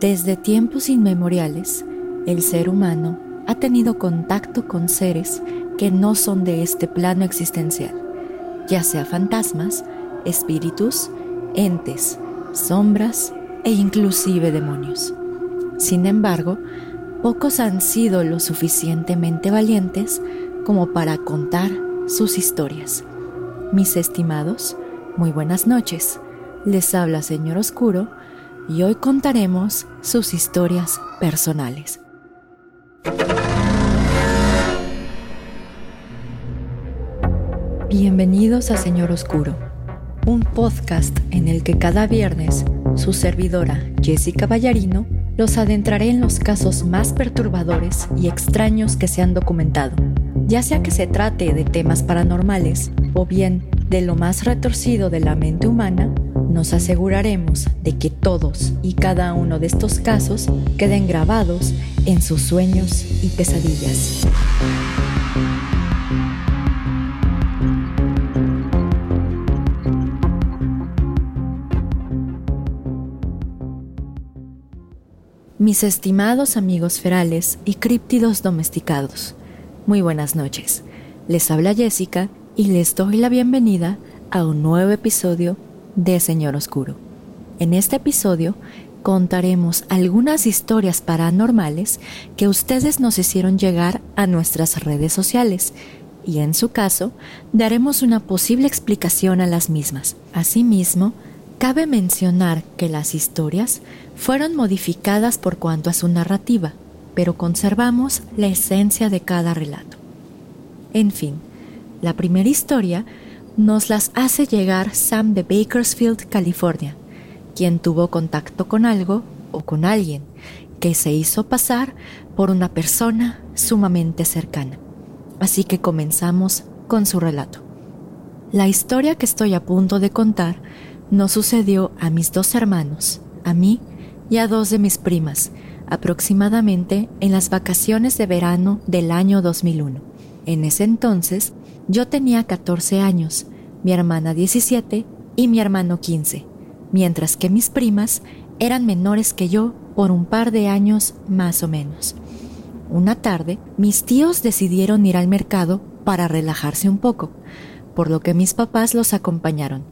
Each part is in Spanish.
Desde tiempos inmemoriales, el ser humano ha tenido contacto con seres que no son de este plano existencial, ya sea fantasmas, espíritus, entes, sombras e inclusive demonios. Sin embargo, pocos han sido lo suficientemente valientes como para contar sus historias. Mis estimados, muy buenas noches. Les habla Señor Oscuro y hoy contaremos sus historias personales. Bienvenidos a Señor Oscuro, un podcast en el que cada viernes su servidora Jessica Ballarino los adentraré en los casos más perturbadores y extraños que se han documentado, ya sea que se trate de temas paranormales o bien de lo más retorcido de la mente humana, nos aseguraremos de que todos y cada uno de estos casos queden grabados en sus sueños y pesadillas. Mis estimados amigos ferales y críptidos domesticados, muy buenas noches. Les habla Jessica y les doy la bienvenida a un nuevo episodio de Señor Oscuro. En este episodio contaremos algunas historias paranormales que ustedes nos hicieron llegar a nuestras redes sociales y en su caso daremos una posible explicación a las mismas. Asimismo, cabe mencionar que las historias fueron modificadas por cuanto a su narrativa, pero conservamos la esencia de cada relato. En fin, la primera historia nos las hace llegar Sam de Bakersfield, California, quien tuvo contacto con algo o con alguien que se hizo pasar por una persona sumamente cercana. Así que comenzamos con su relato. La historia que estoy a punto de contar nos sucedió a mis dos hermanos, a mí y a dos de mis primas, aproximadamente en las vacaciones de verano del año 2001. En ese entonces yo tenía 14 años, mi hermana 17 y mi hermano 15, mientras que mis primas eran menores que yo por un par de años más o menos. Una tarde, mis tíos decidieron ir al mercado para relajarse un poco, por lo que mis papás los acompañaron.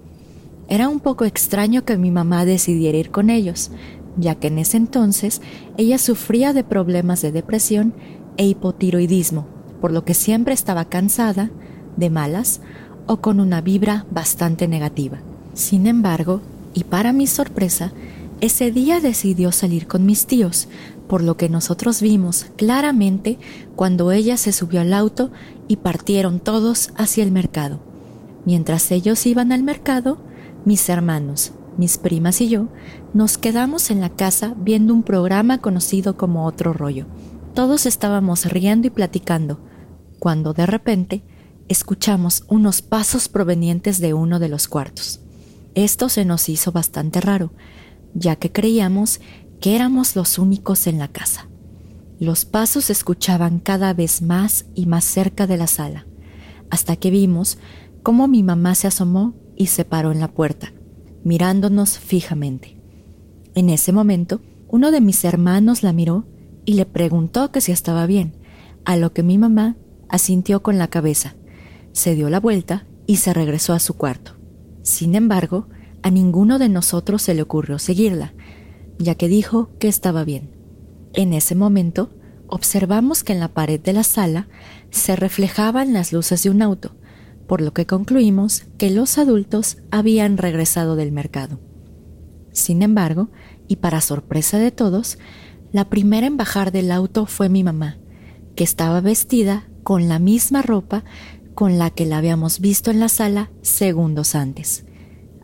Era un poco extraño que mi mamá decidiera ir con ellos, ya que en ese entonces ella sufría de problemas de depresión e hipotiroidismo, por lo que siempre estaba cansada, de malas o con una vibra bastante negativa. Sin embargo, y para mi sorpresa, ese día decidió salir con mis tíos, por lo que nosotros vimos claramente cuando ella se subió al auto y partieron todos hacia el mercado. Mientras ellos iban al mercado, mis hermanos, mis primas y yo nos quedamos en la casa viendo un programa conocido como Otro Rollo. Todos estábamos riendo y platicando, cuando de repente escuchamos unos pasos provenientes de uno de los cuartos. Esto se nos hizo bastante raro, ya que creíamos que éramos los únicos en la casa. Los pasos se escuchaban cada vez más y más cerca de la sala, hasta que vimos cómo mi mamá se asomó y se paró en la puerta, mirándonos fijamente. En ese momento, uno de mis hermanos la miró y le preguntó que si estaba bien, a lo que mi mamá asintió con la cabeza se dio la vuelta y se regresó a su cuarto. Sin embargo, a ninguno de nosotros se le ocurrió seguirla, ya que dijo que estaba bien. En ese momento, observamos que en la pared de la sala se reflejaban las luces de un auto, por lo que concluimos que los adultos habían regresado del mercado. Sin embargo, y para sorpresa de todos, la primera en bajar del auto fue mi mamá, que estaba vestida con la misma ropa con la que la habíamos visto en la sala segundos antes.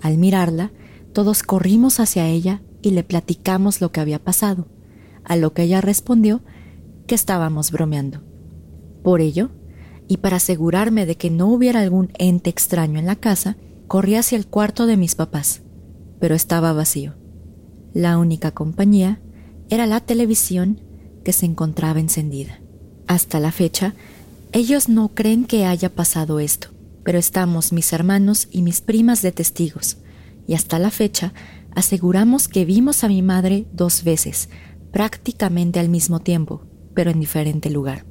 Al mirarla, todos corrimos hacia ella y le platicamos lo que había pasado, a lo que ella respondió que estábamos bromeando. Por ello, y para asegurarme de que no hubiera algún ente extraño en la casa, corrí hacia el cuarto de mis papás, pero estaba vacío. La única compañía era la televisión que se encontraba encendida. Hasta la fecha, ellos no creen que haya pasado esto, pero estamos mis hermanos y mis primas de testigos, y hasta la fecha aseguramos que vimos a mi madre dos veces, prácticamente al mismo tiempo, pero en diferente lugar.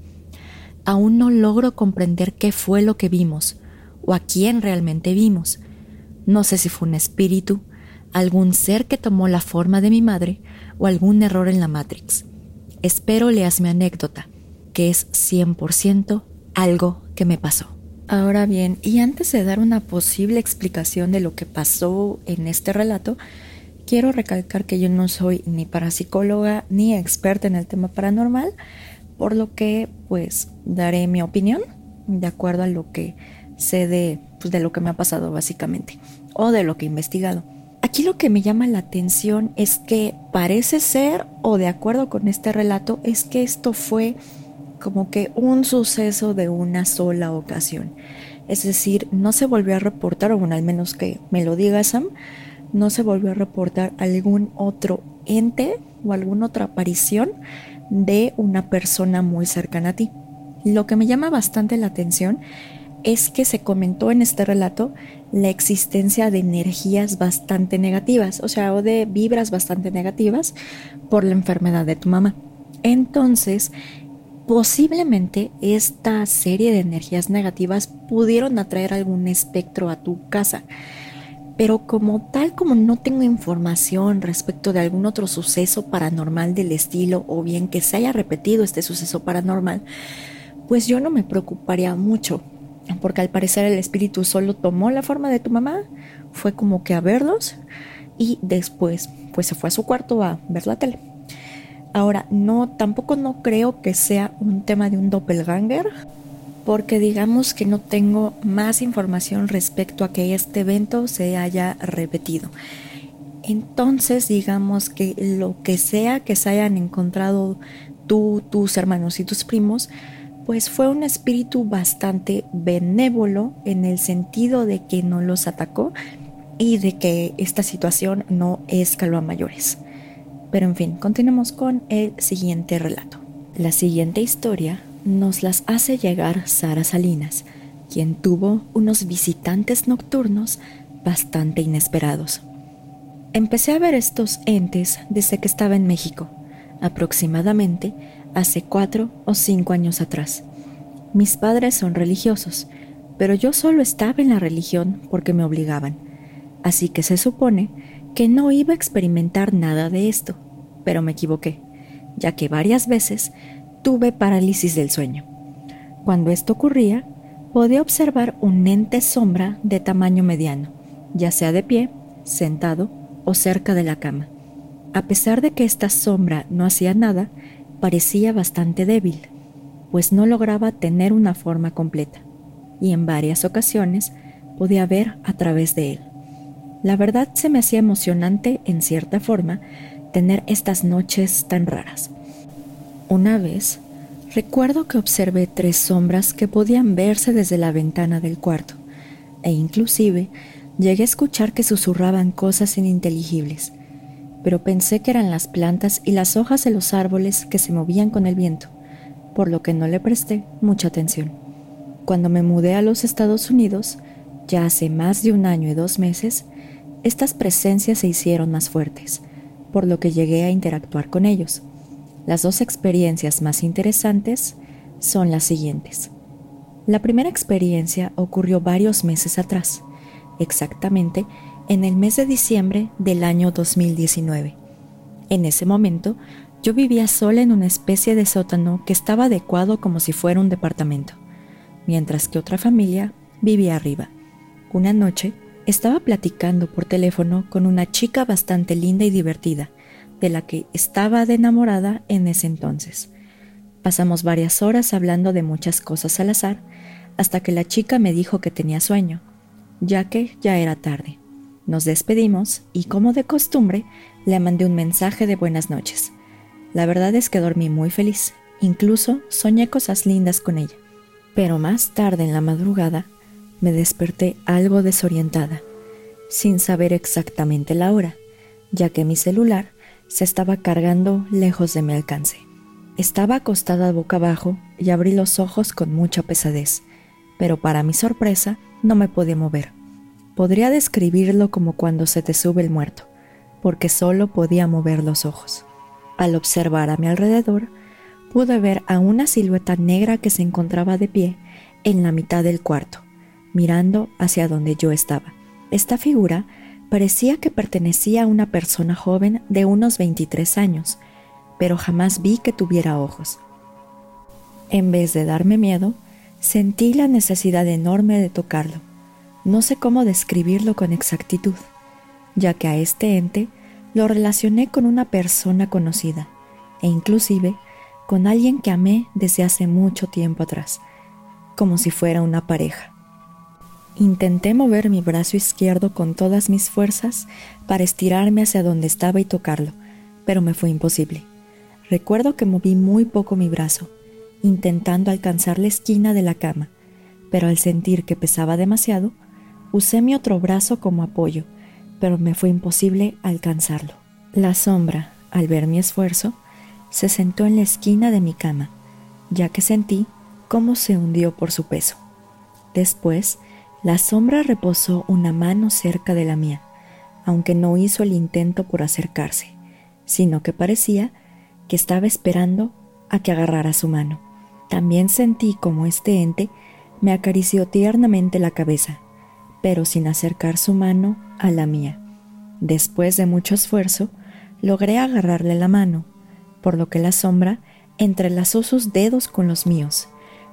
Aún no logro comprender qué fue lo que vimos o a quién realmente vimos. No sé si fue un espíritu, algún ser que tomó la forma de mi madre o algún error en la Matrix. Espero leas mi anécdota, que es 100% algo que me pasó. Ahora bien, y antes de dar una posible explicación de lo que pasó en este relato, quiero recalcar que yo no soy ni parapsicóloga ni experta en el tema paranormal, por lo que pues daré mi opinión de acuerdo a lo que sé de, pues, de lo que me ha pasado básicamente o de lo que he investigado. Aquí lo que me llama la atención es que parece ser, o de acuerdo con este relato, es que esto fue como que un suceso de una sola ocasión. Es decir, no se volvió a reportar, o bueno, al menos que me lo diga Sam, no se volvió a reportar algún otro ente o alguna otra aparición de una persona muy cercana a ti. Lo que me llama bastante la atención es que se comentó en este relato la existencia de energías bastante negativas, o sea, o de vibras bastante negativas por la enfermedad de tu mamá. Entonces, posiblemente esta serie de energías negativas pudieron atraer algún espectro a tu casa. Pero como tal como no tengo información respecto de algún otro suceso paranormal del estilo o bien que se haya repetido este suceso paranormal, pues yo no me preocuparía mucho porque al parecer el espíritu solo tomó la forma de tu mamá, fue como que a verlos y después pues se fue a su cuarto a ver la tele. Ahora, no, tampoco no creo que sea un tema de un doppelganger, porque digamos que no tengo más información respecto a que este evento se haya repetido. Entonces, digamos que lo que sea que se hayan encontrado tú, tus hermanos y tus primos, pues fue un espíritu bastante benévolo en el sentido de que no los atacó y de que esta situación no escaló a mayores. Pero en fin, continuemos con el siguiente relato. La siguiente historia nos las hace llegar Sara Salinas, quien tuvo unos visitantes nocturnos bastante inesperados. Empecé a ver estos entes desde que estaba en México, aproximadamente hace cuatro o cinco años atrás. Mis padres son religiosos, pero yo solo estaba en la religión porque me obligaban, así que se supone que no iba a experimentar nada de esto, pero me equivoqué, ya que varias veces tuve parálisis del sueño. Cuando esto ocurría, podía observar un ente sombra de tamaño mediano, ya sea de pie, sentado o cerca de la cama. A pesar de que esta sombra no hacía nada, parecía bastante débil, pues no lograba tener una forma completa, y en varias ocasiones podía ver a través de él. La verdad se me hacía emocionante, en cierta forma, tener estas noches tan raras. Una vez, recuerdo que observé tres sombras que podían verse desde la ventana del cuarto, e inclusive llegué a escuchar que susurraban cosas ininteligibles pero pensé que eran las plantas y las hojas de los árboles que se movían con el viento, por lo que no le presté mucha atención. Cuando me mudé a los Estados Unidos, ya hace más de un año y dos meses, estas presencias se hicieron más fuertes, por lo que llegué a interactuar con ellos. Las dos experiencias más interesantes son las siguientes. La primera experiencia ocurrió varios meses atrás, exactamente en el mes de diciembre del año 2019. En ese momento, yo vivía sola en una especie de sótano que estaba adecuado como si fuera un departamento, mientras que otra familia vivía arriba. Una noche, estaba platicando por teléfono con una chica bastante linda y divertida, de la que estaba de enamorada en ese entonces. Pasamos varias horas hablando de muchas cosas al azar, hasta que la chica me dijo que tenía sueño, ya que ya era tarde. Nos despedimos y como de costumbre le mandé un mensaje de buenas noches. La verdad es que dormí muy feliz, incluso soñé cosas lindas con ella. Pero más tarde en la madrugada me desperté algo desorientada, sin saber exactamente la hora, ya que mi celular se estaba cargando lejos de mi alcance. Estaba acostada boca abajo y abrí los ojos con mucha pesadez, pero para mi sorpresa no me podía mover. Podría describirlo como cuando se te sube el muerto. porque solo podía mover los ojos. Al observar a mi alrededor, pude ver a una silueta negra que se encontraba de pie en la mitad del cuarto, mirando hacia donde yo estaba. Esta figura parecía que pertenecía a una persona joven de unos 23 años, pero jamás vi que tuviera ojos. En vez de darme miedo, sentí la necesidad enorme de tocarlo. No sé cómo describirlo con exactitud, ya que a este ente lo relacioné con una persona conocida e inclusive con alguien que amé desde hace mucho tiempo atrás, como si fuera una pareja. Intenté mover mi brazo izquierdo con todas mis fuerzas para estirarme hacia donde estaba y tocarlo, pero me fue imposible. Recuerdo que moví muy poco mi brazo, intentando alcanzar la esquina de la cama, pero al sentir que pesaba demasiado, usé mi otro brazo como apoyo, pero me fue imposible alcanzarlo. La sombra, al ver mi esfuerzo, se sentó en la esquina de mi cama, ya que sentí cómo se hundió por su peso. Después, la sombra reposó una mano cerca de la mía, aunque no hizo el intento por acercarse, sino que parecía que estaba esperando a que agarrara su mano. También sentí como este ente me acarició tiernamente la cabeza, pero sin acercar su mano a la mía. Después de mucho esfuerzo, logré agarrarle la mano, por lo que la sombra entrelazó sus dedos con los míos,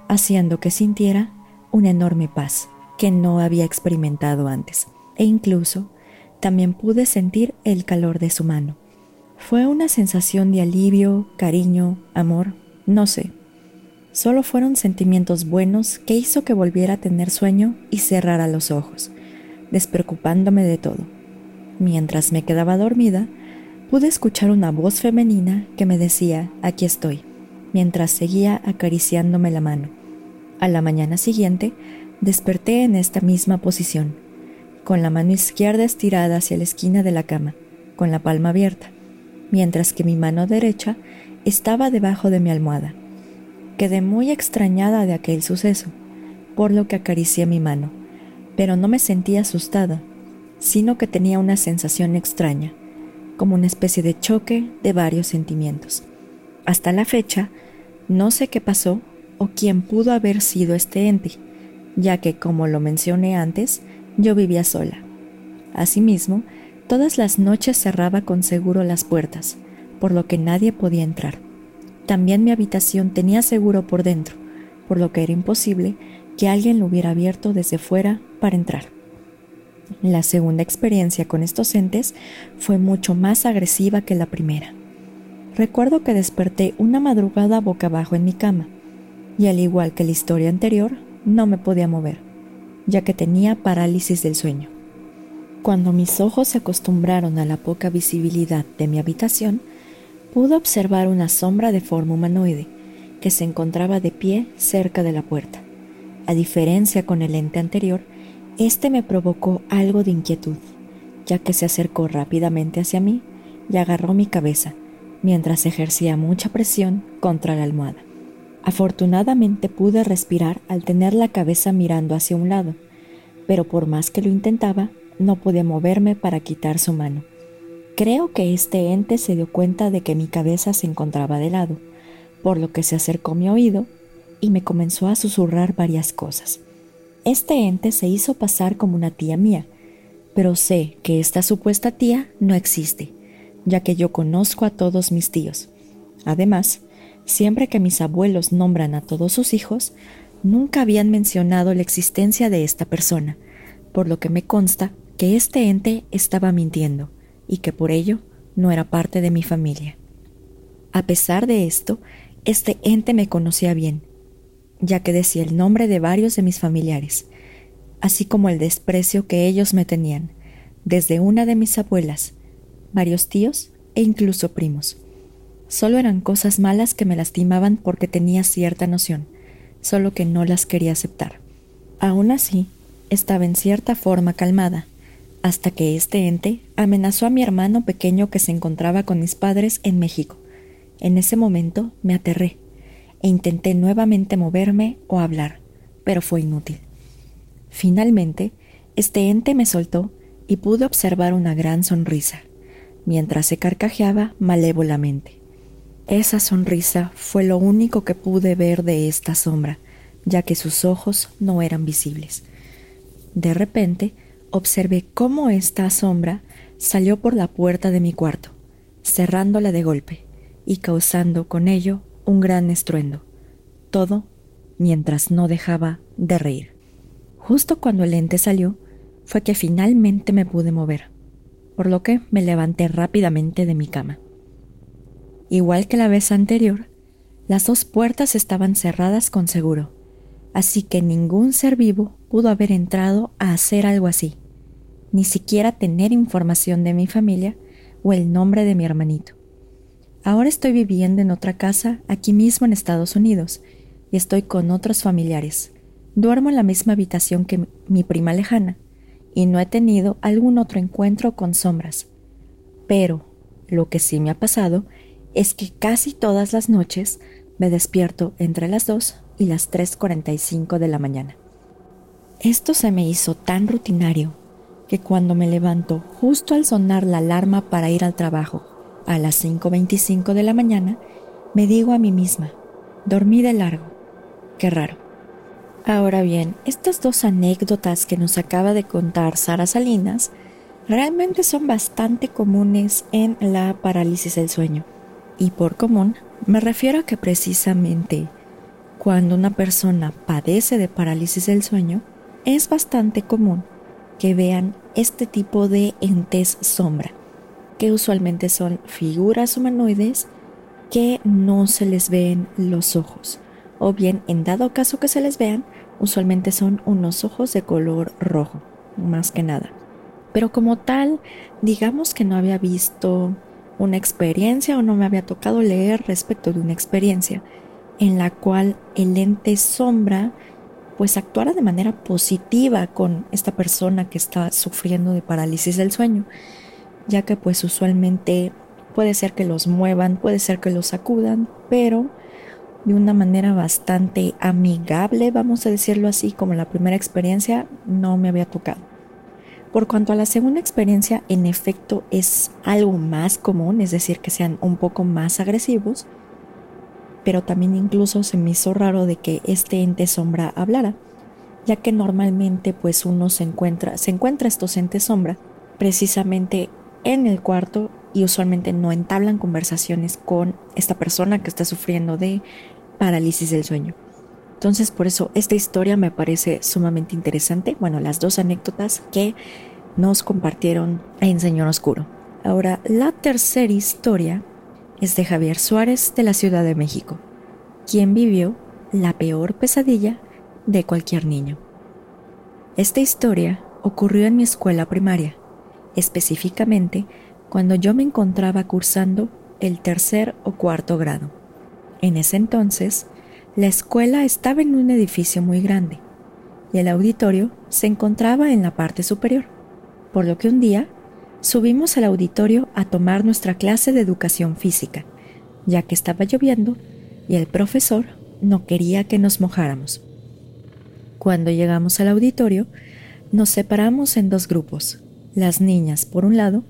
haciendo que sintiera una enorme paz que no había experimentado antes, e incluso también pude sentir el calor de su mano. Fue una sensación de alivio, cariño, amor, no sé. Solo fueron sentimientos buenos que hizo que volviera a tener sueño y cerrara los ojos, despreocupándome de todo. Mientras me quedaba dormida, pude escuchar una voz femenina que me decía, aquí estoy, mientras seguía acariciándome la mano. A la mañana siguiente, desperté en esta misma posición, con la mano izquierda estirada hacia la esquina de la cama, con la palma abierta mientras que mi mano derecha estaba debajo de mi almohada. Quedé muy extrañada de aquel suceso, por lo que acaricié mi mano, pero no me sentía asustada, sino que tenía una sensación extraña, como una especie de choque de varios sentimientos. Hasta la fecha, no sé qué pasó o quién pudo haber sido este ente, ya que, como lo mencioné antes, yo vivía sola. Asimismo, Todas las noches cerraba con seguro las puertas, por lo que nadie podía entrar. También mi habitación tenía seguro por dentro, por lo que era imposible que alguien lo hubiera abierto desde fuera para entrar. La segunda experiencia con estos entes fue mucho más agresiva que la primera. Recuerdo que desperté una madrugada boca abajo en mi cama, y al igual que la historia anterior, no me podía mover, ya que tenía parálisis del sueño. Cuando mis ojos se acostumbraron a la poca visibilidad de mi habitación, pude observar una sombra de forma humanoide que se encontraba de pie cerca de la puerta. A diferencia con el ente anterior, este me provocó algo de inquietud, ya que se acercó rápidamente hacia mí y agarró mi cabeza, mientras ejercía mucha presión contra la almohada. Afortunadamente pude respirar al tener la cabeza mirando hacia un lado, pero por más que lo intentaba, no podía moverme para quitar su mano. Creo que este ente se dio cuenta de que mi cabeza se encontraba de lado, por lo que se acercó a mi oído y me comenzó a susurrar varias cosas. Este ente se hizo pasar como una tía mía, pero sé que esta supuesta tía no existe, ya que yo conozco a todos mis tíos. Además, siempre que mis abuelos nombran a todos sus hijos, nunca habían mencionado la existencia de esta persona, por lo que me consta que este ente estaba mintiendo y que por ello no era parte de mi familia. A pesar de esto, este ente me conocía bien, ya que decía el nombre de varios de mis familiares, así como el desprecio que ellos me tenían, desde una de mis abuelas, varios tíos e incluso primos. Solo eran cosas malas que me lastimaban porque tenía cierta noción, solo que no las quería aceptar. Aún así, estaba en cierta forma calmada, hasta que este ente amenazó a mi hermano pequeño que se encontraba con mis padres en México. En ese momento me aterré e intenté nuevamente moverme o hablar, pero fue inútil. Finalmente, este ente me soltó y pude observar una gran sonrisa. mientras se carcajeaba malévolamente. Esa sonrisa fue lo único que pude ver de esta sombra, ya que sus ojos no eran visibles. De repente, observé cómo esta sombra salió por la puerta de mi cuarto, cerrándola de golpe y causando con ello un gran estruendo. Todo mientras no dejaba de reír. Justo cuando el ente salió, fue que finalmente me pude mover, por lo que me levanté rápidamente de mi cama. Igual que la vez anterior, las dos puertas estaban cerradas con seguro, así que ningún ser vivo pudo haber entrado a hacer algo así, ni siquiera tener información de mi familia o el nombre de mi hermanito. Ahora estoy viviendo en otra casa aquí mismo en Estados Unidos y estoy con otros familiares. Duermo en la misma habitación que mi prima lejana y no he tenido algún otro encuentro con sombras. Pero lo que sí me ha pasado es que casi todas las noches me despierto entre las 2 y las 3.45 de la mañana. Esto se me hizo tan rutinario que cuando me levanto justo al sonar la alarma para ir al trabajo a las 5.25 de la mañana, me digo a mí misma, dormí de largo. Qué raro. Ahora bien, estas dos anécdotas que nos acaba de contar Sara Salinas realmente son bastante comunes en la parálisis del sueño. Y por común me refiero a que precisamente cuando una persona padece de parálisis del sueño, es bastante común que vean este tipo de entes sombra, que usualmente son figuras humanoides que no se les ven los ojos, o bien en dado caso que se les vean, usualmente son unos ojos de color rojo, más que nada. Pero como tal, digamos que no había visto una experiencia o no me había tocado leer respecto de una experiencia en la cual el ente sombra pues actuara de manera positiva con esta persona que está sufriendo de parálisis del sueño, ya que pues usualmente puede ser que los muevan, puede ser que los sacudan, pero de una manera bastante amigable, vamos a decirlo así, como la primera experiencia no me había tocado. Por cuanto a la segunda experiencia, en efecto es algo más común, es decir, que sean un poco más agresivos, pero también incluso se me hizo raro de que este ente sombra hablara, ya que normalmente pues uno se encuentra, se encuentra estos entes sombra precisamente en el cuarto y usualmente no entablan conversaciones con esta persona que está sufriendo de parálisis del sueño. Entonces por eso esta historia me parece sumamente interesante, bueno, las dos anécdotas que nos compartieron en Señor Oscuro. Ahora, la tercera historia es de Javier Suárez de la Ciudad de México, quien vivió la peor pesadilla de cualquier niño. Esta historia ocurrió en mi escuela primaria, específicamente cuando yo me encontraba cursando el tercer o cuarto grado. En ese entonces, la escuela estaba en un edificio muy grande y el auditorio se encontraba en la parte superior, por lo que un día subimos al auditorio a tomar nuestra clase de educación física, ya que estaba lloviendo y el profesor no quería que nos mojáramos. Cuando llegamos al auditorio, nos separamos en dos grupos, las niñas por un lado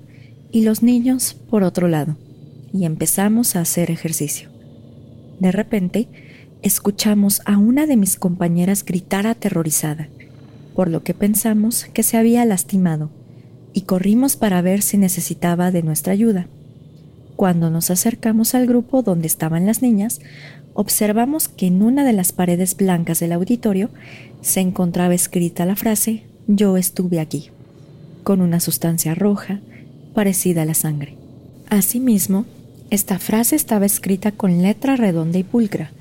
y los niños por otro lado, y empezamos a hacer ejercicio. De repente, escuchamos a una de mis compañeras gritar aterrorizada, por lo que pensamos que se había lastimado y corrimos para ver si necesitaba de nuestra ayuda. Cuando nos acercamos al grupo donde estaban las niñas, observamos que en una de las paredes blancas del auditorio se encontraba escrita la frase Yo estuve aquí, con una sustancia roja parecida a la sangre. Asimismo, esta frase estaba escrita con letra redonda y pulcra,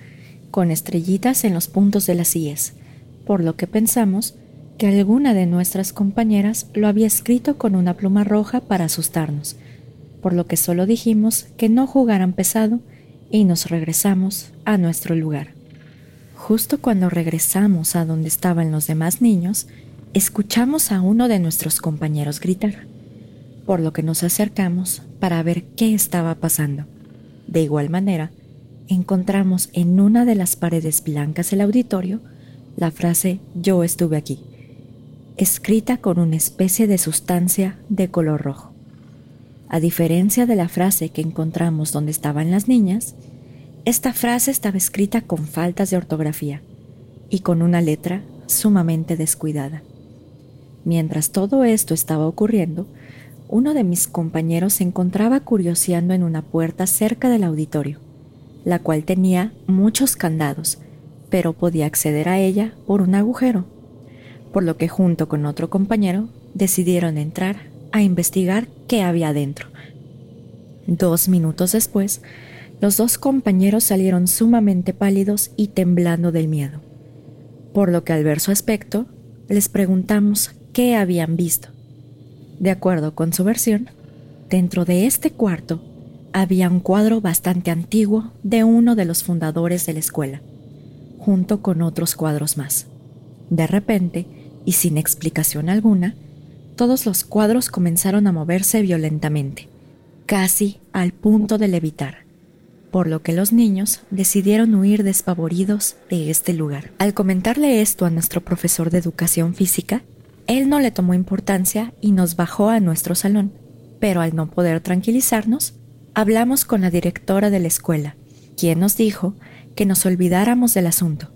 con estrellitas en los puntos de las IES, por lo que pensamos que alguna de nuestras compañeras lo había escrito con una pluma roja para asustarnos, por lo que solo dijimos que no jugaran pesado y nos regresamos a nuestro lugar. Justo cuando regresamos a donde estaban los demás niños, escuchamos a uno de nuestros compañeros gritar, por lo que nos acercamos para ver qué estaba pasando. De igual manera, encontramos en una de las paredes blancas del auditorio la frase Yo estuve aquí escrita con una especie de sustancia de color rojo. A diferencia de la frase que encontramos donde estaban las niñas, esta frase estaba escrita con faltas de ortografía y con una letra sumamente descuidada. Mientras todo esto estaba ocurriendo, uno de mis compañeros se encontraba curioseando en una puerta cerca del auditorio, la cual tenía muchos candados, pero podía acceder a ella por un agujero, por lo que junto con otro compañero decidieron entrar a investigar qué había dentro. Dos minutos después, los dos compañeros salieron sumamente pálidos y temblando del miedo, por lo que al ver su aspecto, les preguntamos qué habían visto. De acuerdo con su versión, dentro de este cuarto había un cuadro bastante antiguo de uno de los fundadores de la escuela, junto con otros cuadros más. De repente, y sin explicación alguna, todos los cuadros comenzaron a moverse violentamente, casi al punto de levitar, por lo que los niños decidieron huir despavoridos de este lugar. Al comentarle esto a nuestro profesor de educación física, él no le tomó importancia y nos bajó a nuestro salón, pero al no poder tranquilizarnos, hablamos con la directora de la escuela, quien nos dijo que nos olvidáramos del asunto,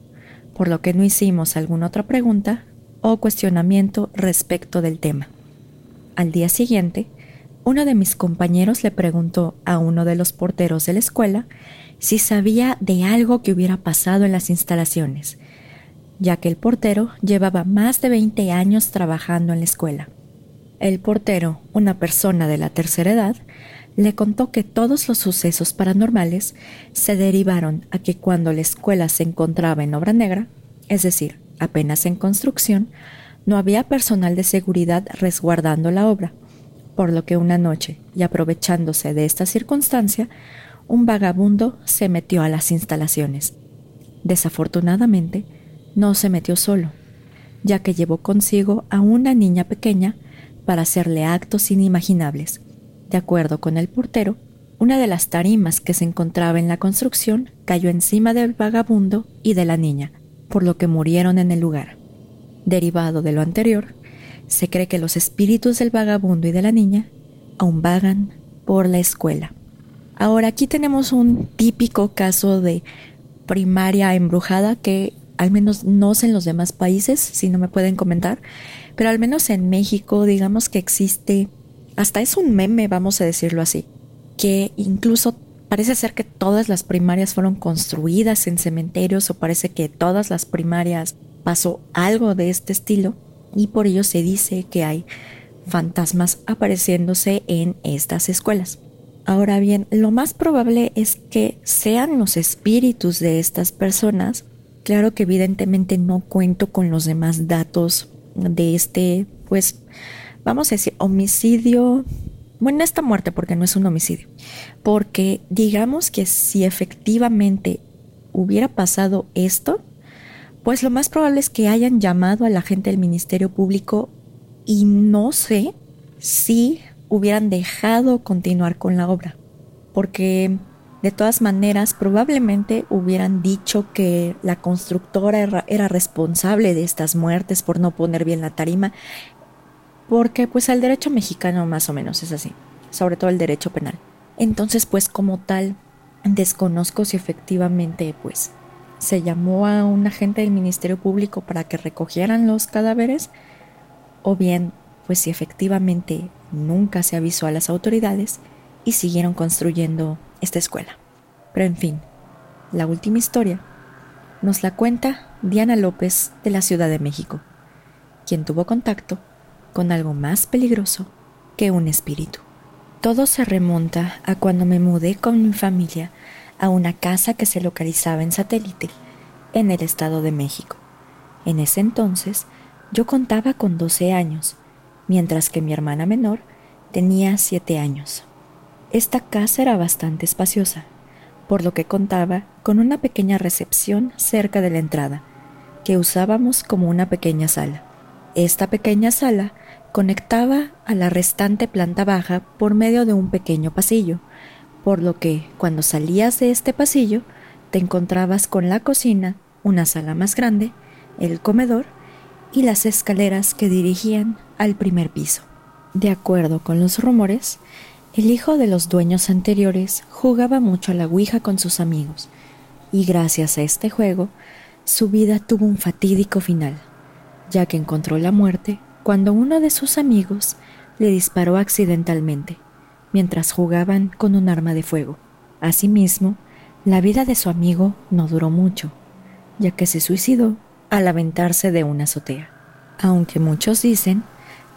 por lo que no hicimos alguna otra pregunta o cuestionamiento respecto del tema. Al día siguiente, uno de mis compañeros le preguntó a uno de los porteros de la escuela si sabía de algo que hubiera pasado en las instalaciones, ya que el portero llevaba más de 20 años trabajando en la escuela. El portero, una persona de la tercera edad, le contó que todos los sucesos paranormales se derivaron a que cuando la escuela se encontraba en obra negra, es decir, apenas en construcción, no había personal de seguridad resguardando la obra, por lo que una noche, y aprovechándose de esta circunstancia, un vagabundo se metió a las instalaciones. Desafortunadamente, no se metió solo, ya que llevó consigo a una niña pequeña para hacerle actos inimaginables. De acuerdo con el portero, una de las tarimas que se encontraba en la construcción cayó encima del vagabundo y de la niña, por lo que murieron en el lugar. Derivado de lo anterior, se cree que los espíritus del vagabundo y de la niña aún vagan por la escuela. Ahora aquí tenemos un típico caso de primaria embrujada que al menos no sé en los demás países, si no me pueden comentar, pero al menos en México digamos que existe, hasta es un meme, vamos a decirlo así, que incluso parece ser que todas las primarias fueron construidas en cementerios o parece que todas las primarias pasó algo de este estilo y por ello se dice que hay fantasmas apareciéndose en estas escuelas. Ahora bien, lo más probable es que sean los espíritus de estas personas Claro que evidentemente no cuento con los demás datos de este, pues, vamos a decir, homicidio. Bueno, esta muerte porque no es un homicidio. Porque digamos que si efectivamente hubiera pasado esto, pues lo más probable es que hayan llamado a la gente del Ministerio Público y no sé si hubieran dejado continuar con la obra. Porque de todas maneras, probablemente hubieran dicho que la constructora era, responsable de estas muertes por no poner bien la tarima, porque pues el derecho mexicano más o menos es así, sobre todo el derecho penal. Entonces, pues como tal, desconozco si efectivamente pues se llamó a un agente del Ministerio Público para que recogieran los cadáveres, o bien pues si efectivamente nunca se avisó a las autoridades y siguieron construyendo esta escuela. Pero en fin, la última historia nos la cuenta Diana López de la Ciudad de México, quien tuvo contacto con algo más peligroso que un espíritu. Todo se remonta a cuando me mudé con mi familia a una casa que se localizaba en satélite, en el Estado de México. En ese entonces yo contaba con 12 años, mientras que mi hermana menor tenía 7 años. Esta casa era bastante espaciosa, por lo que contaba con una pequeña recepción cerca de la entrada, que usábamos como una pequeña sala. Esta pequeña sala conectaba a la restante planta baja por medio de un pequeño pasillo, por lo que cuando salías de este pasillo te encontrabas con la cocina, una sala más grande, el comedor y las escaleras que dirigían al primer piso. De acuerdo con los rumores, El hijo de los dueños anteriores jugaba mucho a la Ouija con sus amigos, y gracias a este juego, su vida tuvo un fatídico final, ya que encontró la muerte cuando uno de sus amigos le disparó accidentalmente, mientras jugaban con un arma de fuego. Asimismo, la vida de su amigo no duró mucho, ya que se suicidó al aventarse de una azotea, aunque muchos dicen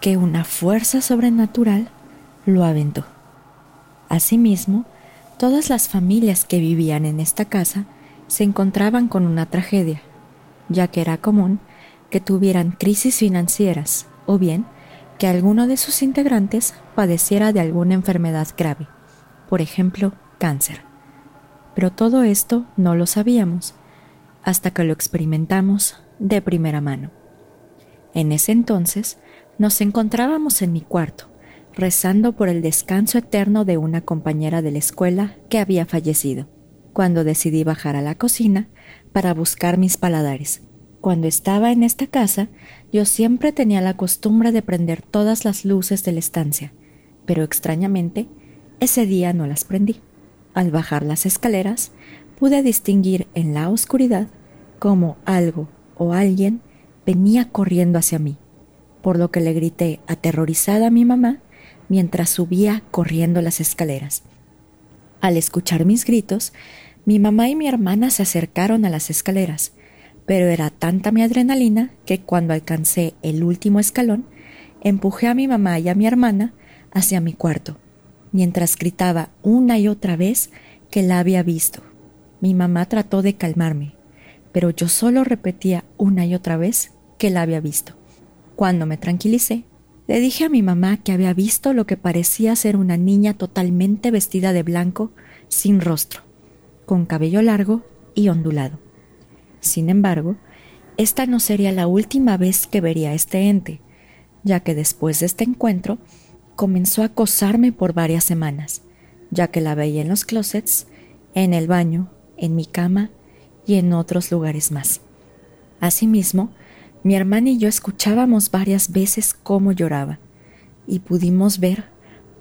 que una fuerza sobrenatural lo aventó. Asimismo, todas las familias que vivían en esta casa se encontraban con una tragedia, ya que era común que tuvieran crisis financieras o bien que alguno de sus integrantes padeciera de alguna enfermedad grave, por ejemplo, cáncer. Pero todo esto no lo sabíamos hasta que lo experimentamos de primera mano. En ese entonces nos encontrábamos en mi cuarto, rezando por el descanso eterno de una compañera de la escuela que había fallecido, cuando decidí bajar a la cocina para buscar mis paladares. Cuando estaba en esta casa, yo siempre tenía la costumbre de prender todas las luces de la estancia, pero extrañamente, ese día no las prendí. Al bajar las escaleras, pude distinguir en la oscuridad como algo o alguien venía corriendo hacia mí, por lo que le grité aterrorizada a mi mamá mientras subía corriendo las escaleras. Al escuchar mis gritos, mi mamá y mi hermana se acercaron a las escaleras, pero era tanta mi adrenalina que cuando alcancé el último escalón, empujé a mi mamá y a mi hermana hacia mi cuarto, mientras gritaba una y otra vez que la había visto. Mi mamá trató de calmarme, pero yo solo repetía una y otra vez que la había visto. Cuando me tranquilicé, le dije a mi mamá que había visto lo que parecía ser una niña totalmente vestida de blanco, sin rostro, con cabello largo y ondulado. Sin embargo, esta no sería la última vez que vería a este ente, ya que después de este encuentro comenzó a acosarme por varias semanas, ya que la veía en los closets, en el baño, en mi cama y en otros lugares más. Asimismo, mi hermana y yo escuchábamos varias veces cómo lloraba y pudimos ver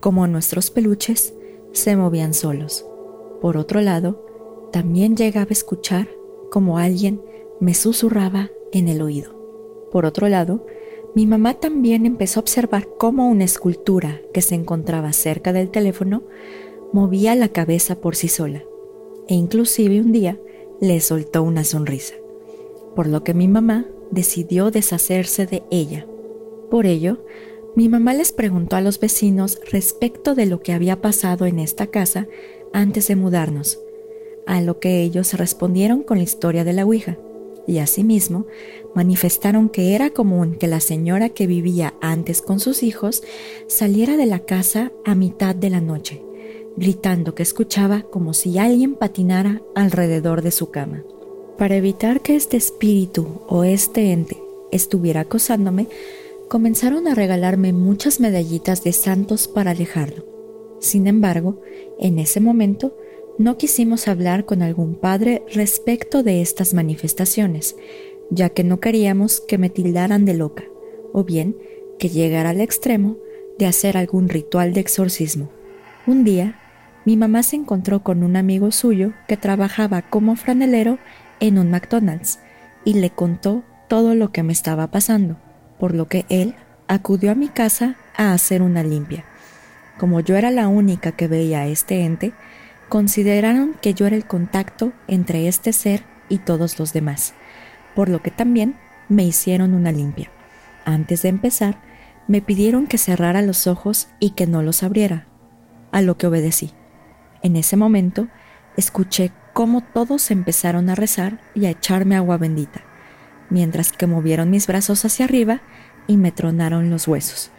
cómo nuestros peluches se movían solos. Por otro lado, también llegaba a escuchar como alguien me susurraba en el oído. Por otro lado, mi mamá también empezó a observar cómo una escultura que se encontraba cerca del teléfono movía la cabeza por sí sola, e inclusive un día le soltó una sonrisa, por lo que mi mamá decidió deshacerse de ella. Por ello, mi mamá les preguntó a los vecinos respecto de lo que había pasado en esta casa antes de mudarnos, a lo que ellos respondieron con la historia de la Ouija, y asimismo manifestaron que era común que la señora que vivía antes con sus hijos saliera de la casa a mitad de la noche, gritando que escuchaba como si alguien patinara alrededor de su cama. Para evitar que este espíritu o este ente estuviera acosándome, comenzaron a regalarme muchas medallitas de santos para alejarlo. Sin embargo, en ese momento no quisimos hablar con algún padre respecto de estas manifestaciones, ya que no queríamos que me tildaran de loca, o bien que llegara al extremo de hacer algún ritual de exorcismo. Un día, mi mamá se encontró con un amigo suyo que trabajaba como franelero en un McDonald's y le contó todo lo que me estaba pasando, por lo que él acudió a mi casa a hacer una limpia. Como yo era la única que veía a este ente, consideraron que yo era el contacto entre este ser y todos los demás, por lo que también me hicieron una limpia. Antes de empezar, me pidieron que cerrara los ojos y que no los abriera, a lo que obedecí. En ese momento, escuché cómo todos empezaron a rezar y a echarme agua bendita, mientras que movieron mis brazos hacia arriba y me tronaron los huesos.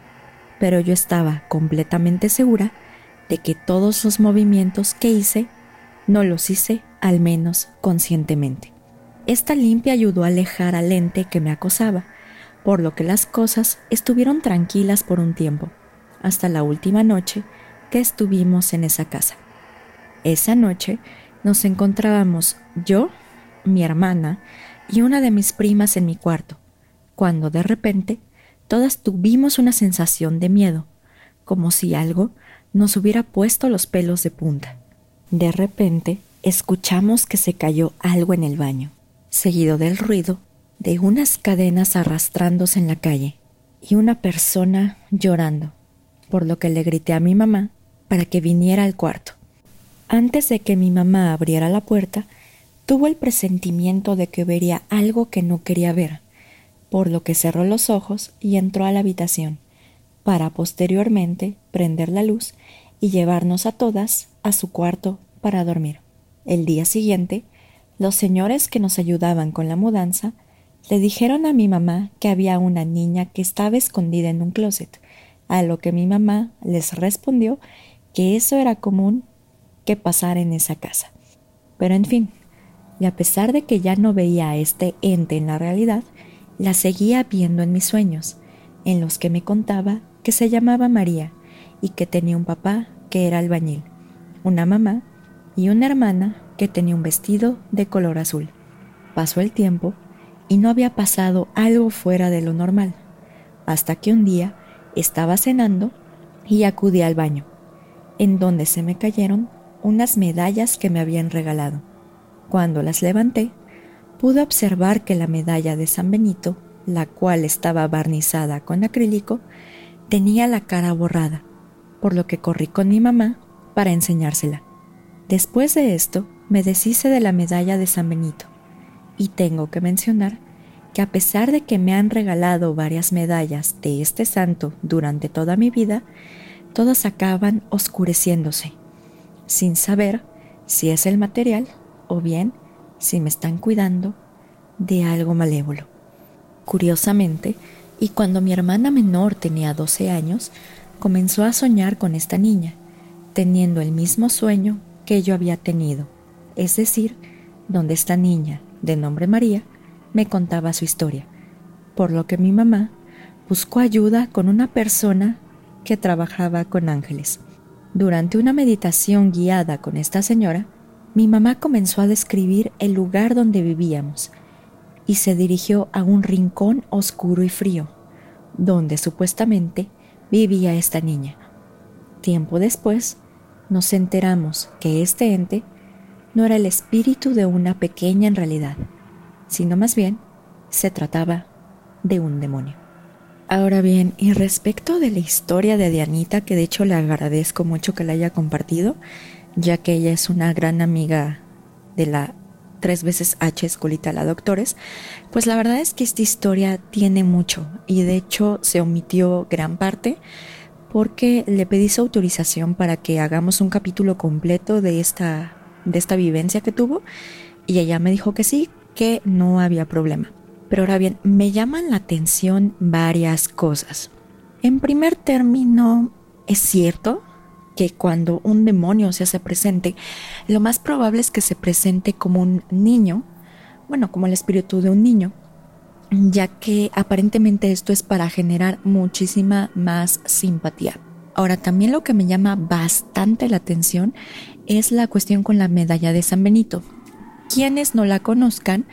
Pero yo estaba completamente segura de que todos los movimientos que hice no los hice al menos conscientemente. Esta limpia ayudó a alejar al ente que me acosaba, por lo que las cosas estuvieron tranquilas por un tiempo, hasta la última noche que estuvimos en esa casa. Esa noche nos encontrábamos yo, mi hermana y una de mis primas en mi cuarto, cuando de repente todas tuvimos una sensación de miedo, como si algo nos hubiera puesto los pelos de punta. De repente, escuchamos que se cayó algo en el baño, seguido del ruido de unas cadenas arrastrándose en la calle y una persona llorando, por lo que le grité a mi mamá para que viniera al cuarto. Antes de que mi mamá abriera la puerta, tuvo el presentimiento de que vería algo que no quería ver, por lo que cerró los ojos y entró a la habitación, para posteriormente prender la luz y llevarnos a todas a su cuarto para dormir. El día siguiente, los señores que nos ayudaban con la mudanza le dijeron a mi mamá que había una niña que estaba escondida en un closet, a lo que mi mamá les respondió que eso era común que pasara en esa casa. Pero en fin, y a pesar de que ya no veía a este ente en la realidad, la seguía viendo en mis sueños, en los que me contaba que se llamaba María y que tenía un papá que era albañil, una mamá y una hermana que tenía un vestido de color azul. Pasó el tiempo y no había pasado algo fuera de lo normal, hasta que un día estaba cenando y acudí al baño, en donde se me cayeron unas medallas que me habían regalado. Cuando las levanté, pude observar que la medalla de San Benito, la cual estaba barnizada con acrílico, tenía la cara borrada, por lo que corrí con mi mamá para enseñársela. Después de esto, me deshice de la medalla de San Benito, y tengo que mencionar que a pesar de que me han regalado varias medallas de este santo durante toda mi vida, todas acaban oscureciéndose, sin saber si es el material o bien si me están cuidando de algo malévolo. Curiosamente, y cuando mi hermana menor tenía 12 años, comenzó a soñar con esta niña, teniendo el mismo sueño que yo había tenido, es decir, donde esta niña, de nombre María, me contaba su historia, por lo que mi mamá buscó ayuda con una persona que trabajaba con ángeles. Durante una meditación guiada con esta señora, mi mamá comenzó a describir el lugar donde vivíamos y se dirigió a un rincón oscuro y frío, donde supuestamente vivía esta niña. Tiempo después, nos enteramos que este ente no era el espíritu de una pequeña en realidad, sino más bien se trataba de un demonio. Ahora bien, y respecto de la historia de Dianita, que de hecho le agradezco mucho que la haya compartido, ya que ella es una gran amiga de la tres veces H escolita la doctores, pues la verdad es que esta historia tiene mucho y de hecho se omitió gran parte porque le pedí su autorización para que hagamos un capítulo completo de esta, de esta vivencia que tuvo y ella me dijo que sí, que no había problema. Pero ahora bien, me llaman la atención varias cosas. En primer término, es cierto que cuando un demonio se hace presente, lo más probable es que se presente como un niño, bueno, como el espíritu de un niño, ya que aparentemente esto es para generar muchísima más simpatía. Ahora, también lo que me llama bastante la atención es la cuestión con la medalla de San Benito. Quienes no la conozcan,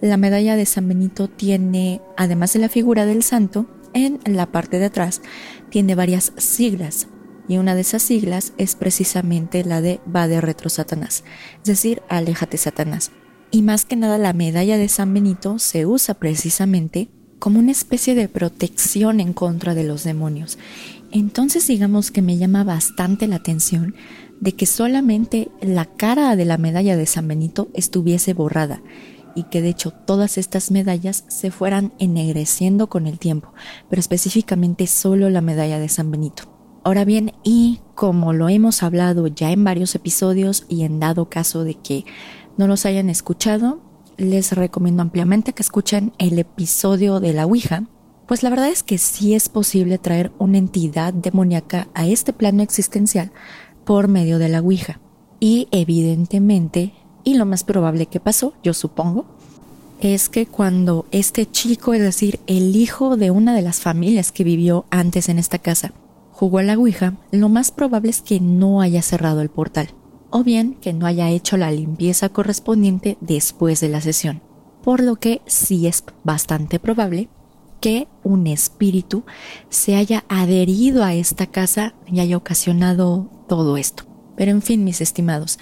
la medalla de San Benito tiene, además de la figura del santo, en la parte de atrás tiene varias siglas y una de esas siglas es precisamente la de va de retro Satanás, es decir, aléjate Satanás. Y más que nada la medalla de San Benito se usa precisamente como una especie de protección en contra de los demonios. Entonces digamos que me llama bastante la atención de que solamente la cara de la medalla de San Benito estuviese borrada y que de hecho todas estas medallas se fueran ennegreciendo con el tiempo, pero específicamente solo la medalla de San Benito. Ahora bien, y como lo hemos hablado ya en varios episodios y en dado caso de que no los hayan escuchado, les recomiendo ampliamente que escuchen el episodio de la Ouija, pues la verdad es que sí es posible traer una entidad demoníaca a este plano existencial por medio de la Ouija. Y evidentemente, y lo más probable que pasó, yo supongo, es que cuando este chico, es decir, el hijo de una de las familias que vivió antes en esta casa, jugó a la Ouija, lo más probable es que no haya cerrado el portal, o bien que no haya hecho la limpieza correspondiente después de la sesión, por lo que sí es bastante probable que un espíritu se haya adherido a esta casa y haya ocasionado todo esto. Pero en fin, mis estimados,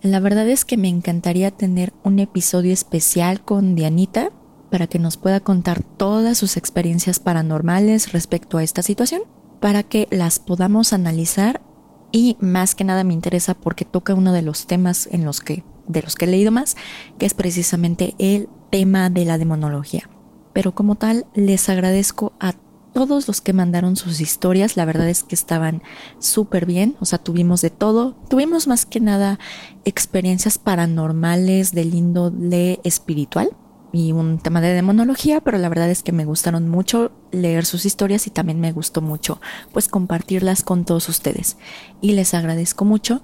la verdad es que me encantaría tener un episodio especial con Dianita para que nos pueda contar todas sus experiencias paranormales respecto a esta situación, para que las podamos analizar y más que nada me interesa porque toca uno de los temas en los que de los que he leído más, que es precisamente el tema de la demonología. Pero como tal, les agradezco a todos los que mandaron sus historias, la verdad es que estaban súper bien, o sea, tuvimos de todo, tuvimos más que nada experiencias paranormales del índole espiritual y un tema de demonología, pero la verdad es que me gustaron mucho leer sus historias y también me gustó mucho pues compartirlas con todos ustedes. Y les agradezco mucho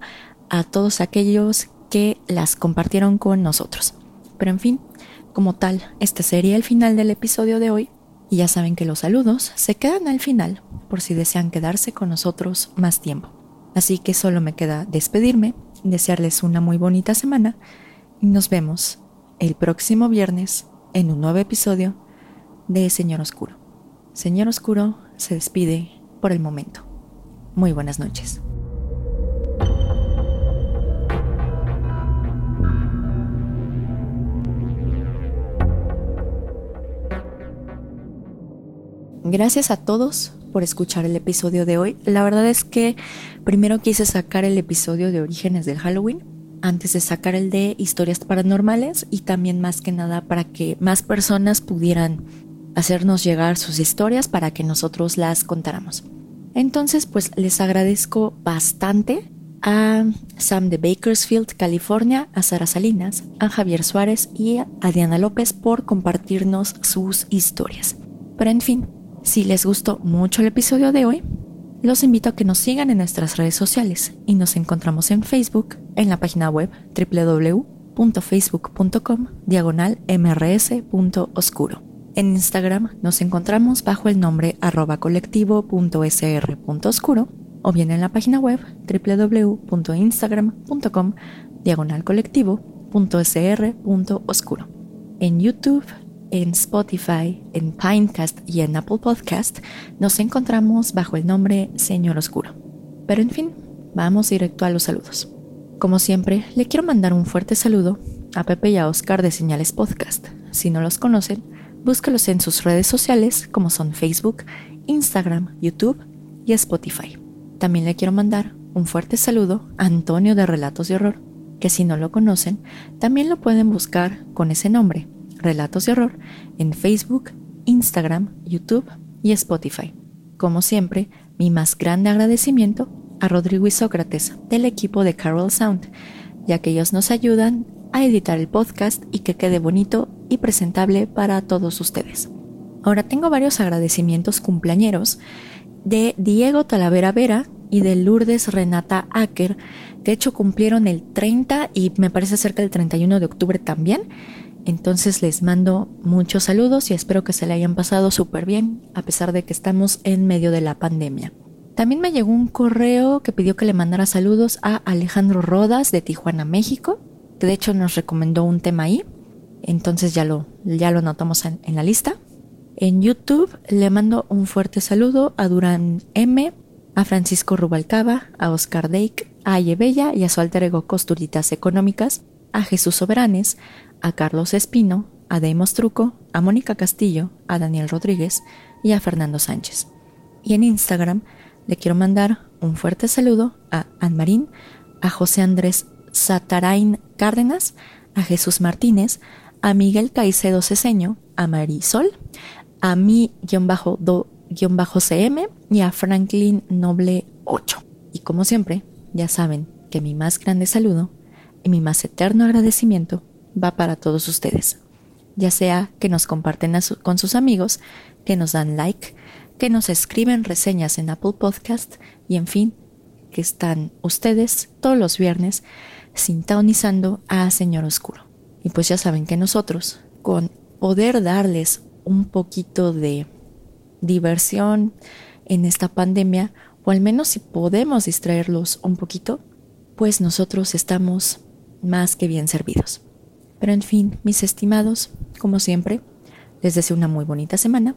a todos aquellos que las compartieron con nosotros. Pero en fin, como tal, este sería el final del episodio de hoy y ya saben que los saludos se quedan al final por si desean quedarse con nosotros más tiempo. Así que solo me queda despedirme, desearles una muy bonita semana y nos vemos el próximo viernes en un nuevo episodio de Señor Oscuro. Señor Oscuro se despide por el momento. Muy buenas noches. Gracias a todos por escuchar el episodio de hoy. La verdad es que primero quise sacar el episodio de Orígenes del Halloween antes de sacar el de historias paranormales y también más que nada para que más personas pudieran hacernos llegar sus historias para que nosotros las contáramos. Entonces, pues les agradezco bastante a Sam de Bakersfield, California, a Sara Salinas, a Javier Suárez y a Diana López por compartirnos sus historias. Pero en fin, si les gustó mucho el episodio de hoy, los invito a que nos sigan en nuestras redes sociales y nos encontramos en Facebook, en la página web www.facebook.com diagonal mrs.oscuro. En Instagram nos encontramos bajo el nombre arroba colectivo.sr.oscuro o bien en la página web www.instagram.com diagonal colectivo.sr.oscuro. En YouTube en Spotify, en Pinecast y en Apple Podcast nos encontramos bajo el nombre Señor Oscuro. Pero en fin, vamos directo a los saludos. Como siempre, le quiero mandar un fuerte saludo a Pepe y a Oscar de Señales Podcast. Si no los conocen, búscalos en sus redes sociales como son Facebook, Instagram, YouTube y Spotify. También le quiero mandar un fuerte saludo a Antonio de Relatos de Horror, que si no lo conocen, también lo pueden buscar con ese nombre Relatos de Horror en Facebook, Instagram, YouTube y Spotify. Como siempre, mi más grande agradecimiento a Rodrigo y Sócrates del equipo de Carol Sound, ya que ellos nos ayudan a editar el podcast y que quede bonito y presentable para todos ustedes. Ahora tengo varios agradecimientos cumpleañeros de Diego Talavera Vera y de Lourdes Renata Acker, de hecho cumplieron el 30 y me parece cerca del 31 de octubre también. Entonces les mando muchos saludos y espero que se le hayan pasado súper bien a pesar de que estamos en medio de la pandemia. También me llegó un correo que pidió que le mandara saludos a Alejandro Rodas de Tijuana, México, que de hecho nos recomendó un tema ahí. Entonces ya lo, ya lo notamos en, en la lista. En YouTube le mando un fuerte saludo a Durán M, a Francisco Rubalcaba, a Oscar Dake, a Ayebella y a su alter ego Costuritas Económicas, a Jesús Soberanes, a Carlos Espino, a Deimos Truco, a Mónica Castillo, a Daniel Rodríguez y a Fernando Sánchez. Y en Instagram le quiero mandar un fuerte saludo a Anne Marín, a José Andrés Satarain Cárdenas, a Jesús Martínez, a Miguel Caicedo Ceseño, a Marisol, a mi-do-cm y a Franklin Noble 8. Y como siempre, ya saben que mi más grande saludo y mi más eterno agradecimiento va para todos ustedes, ya sea que nos comparten con sus amigos, que nos dan like, que nos escriben reseñas en Apple Podcast y en fin, que están ustedes todos los viernes sintonizando a Señor Oscuro. Y pues ya saben que nosotros, con poder darles un poquito de diversión en esta pandemia, o al menos si podemos distraerlos un poquito, pues nosotros estamos más que bien servidos. Pero en fin, mis estimados, como siempre, les deseo una muy bonita semana.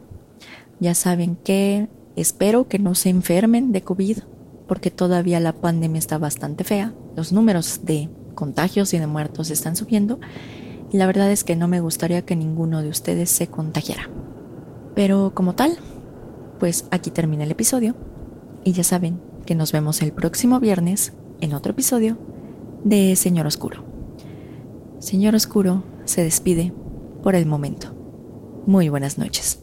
Ya saben que espero que no se enfermen de COVID porque todavía la pandemia está bastante fea, los números de contagios y de muertos están subiendo y la verdad es que no me gustaría que ninguno de ustedes se contagiara. Pero como tal, pues aquí termina el episodio y ya saben que nos vemos el próximo viernes en otro episodio de Señor Oscuro. Señor Oscuro se despide por el momento. Muy buenas noches.